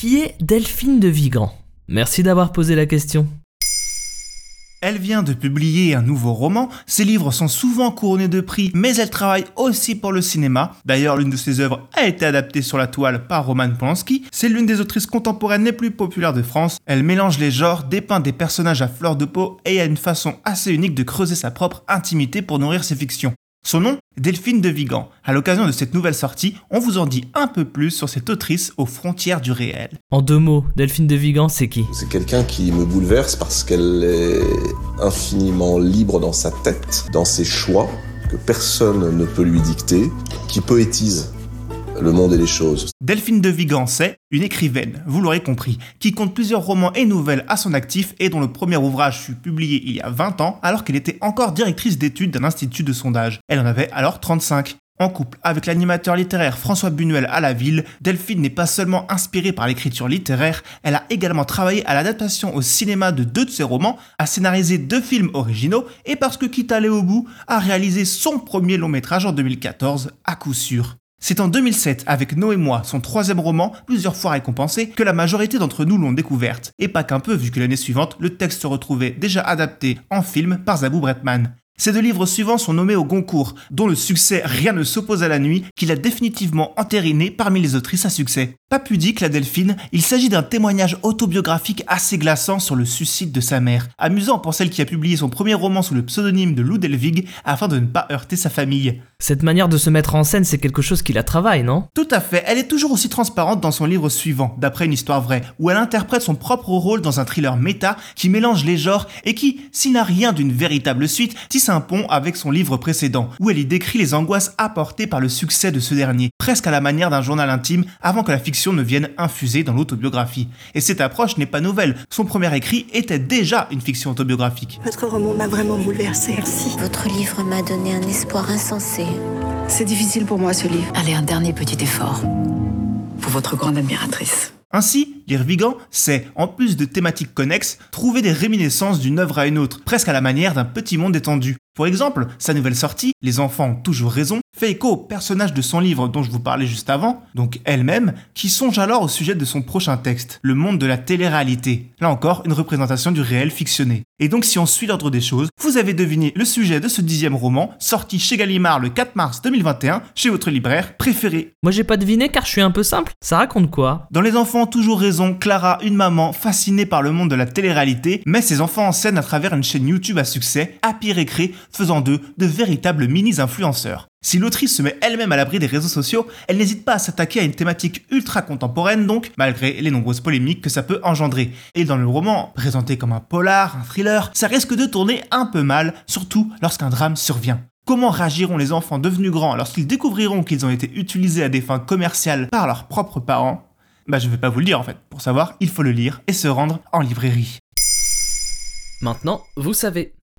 Qui est Delphine de Vigan Merci d'avoir posé la question. Elle vient de publier un nouveau roman, ses livres sont souvent couronnés de prix, mais elle travaille aussi pour le cinéma. D'ailleurs, l'une de ses œuvres a été adaptée sur la toile par Roman Polanski. C'est l'une des autrices contemporaines les plus populaires de France. Elle mélange les genres, dépeint des personnages à fleur de peau et a une façon assez unique de creuser sa propre intimité pour nourrir ses fictions. Son nom Delphine de Vigan. À l'occasion de cette nouvelle sortie, on vous en dit un peu plus sur cette autrice aux frontières du réel. En deux mots, Delphine de Vigan, c'est qui? C'est quelqu'un qui me bouleverse parce qu'elle est infiniment libre dans sa tête, dans ses choix, que personne ne peut lui dicter, qui poétise le monde et les choses. Delphine de Vigan, c'est une écrivaine, vous l'aurez compris, qui compte plusieurs romans et nouvelles à son actif et dont le premier ouvrage fut publié il y a 20 ans alors qu'elle était encore directrice d'études d'un institut de sondage. Elle en avait alors 35. En couple avec l'animateur littéraire François Bunuel à la ville, Delphine n'est pas seulement inspirée par l'écriture littéraire, elle a également travaillé à l'adaptation au cinéma de deux de ses romans, a scénarisé deux films originaux et parce que quitte à aller au bout, a réalisé son premier long métrage en 2014, à coup sûr. C'est en 2007, avec Noé moi, son troisième roman, plusieurs fois récompensé, que la majorité d'entre nous l'ont découverte. Et pas qu'un peu, vu que l'année suivante, le texte se retrouvait déjà adapté en film par Zabou Bretman. Ces deux livres suivants sont nommés au Goncourt, dont le succès Rien ne s'oppose à la nuit, qu'il a définitivement entériné parmi les autrices à succès. Pas pudique, la Delphine, il s'agit d'un témoignage autobiographique assez glaçant sur le suicide de sa mère. Amusant pour celle qui a publié son premier roman sous le pseudonyme de Lou Delvig afin de ne pas heurter sa famille. Cette manière de se mettre en scène, c'est quelque chose qui la travaille, non? Tout à fait, elle est toujours aussi transparente dans son livre suivant, d'après une histoire vraie, où elle interprète son propre rôle dans un thriller méta qui mélange les genres et qui, s'il n'a rien d'une véritable suite, tisse un pont avec son livre précédent, où elle y décrit les angoisses apportées par le succès de ce dernier, presque à la manière d'un journal intime, avant que la fiction ne vienne infuser dans l'autobiographie. Et cette approche n'est pas nouvelle, son premier écrit était déjà une fiction autobiographique. Votre roman m'a vraiment bouleversée. Merci. Votre livre m'a donné un espoir insensé. C'est difficile pour moi ce livre. Allez, un dernier petit effort. Pour votre grande admiratrice. Ainsi, Lire Vigan, c'est, en plus de thématiques connexes, trouver des réminiscences d'une œuvre à une autre, presque à la manière d'un petit monde étendu. Pour exemple, sa nouvelle sortie, Les enfants ont toujours raison, fait écho aux personnages de son livre dont je vous parlais juste avant, donc elle-même, qui songe alors au sujet de son prochain texte, le monde de la télé-réalité. Là encore, une représentation du réel fictionné. Et donc si on suit l'ordre des choses, vous avez deviné le sujet de ce dixième roman, sorti chez Gallimard le 4 mars 2021, chez votre libraire préféré. Moi j'ai pas deviné car je suis un peu simple. Ça raconte quoi? Dans Les enfants ont toujours raison, Clara, une maman fascinée par le monde de la télé-réalité, met ses enfants en scène à travers une chaîne YouTube à succès, Happy Récré, faisant d'eux de véritables mini-influenceurs. Si l'autrice se met elle-même à l'abri des réseaux sociaux, elle n'hésite pas à s'attaquer à une thématique ultra contemporaine donc, malgré les nombreuses polémiques que ça peut engendrer. Et dans le roman, présenté comme un polar, un thriller, ça risque de tourner un peu mal, surtout lorsqu'un drame survient. Comment réagiront les enfants devenus grands lorsqu'ils découvriront qu'ils ont été utilisés à des fins commerciales par leurs propres parents? Bah je vais pas vous le dire en fait. Pour savoir, il faut le lire et se rendre en librairie. Maintenant, vous savez.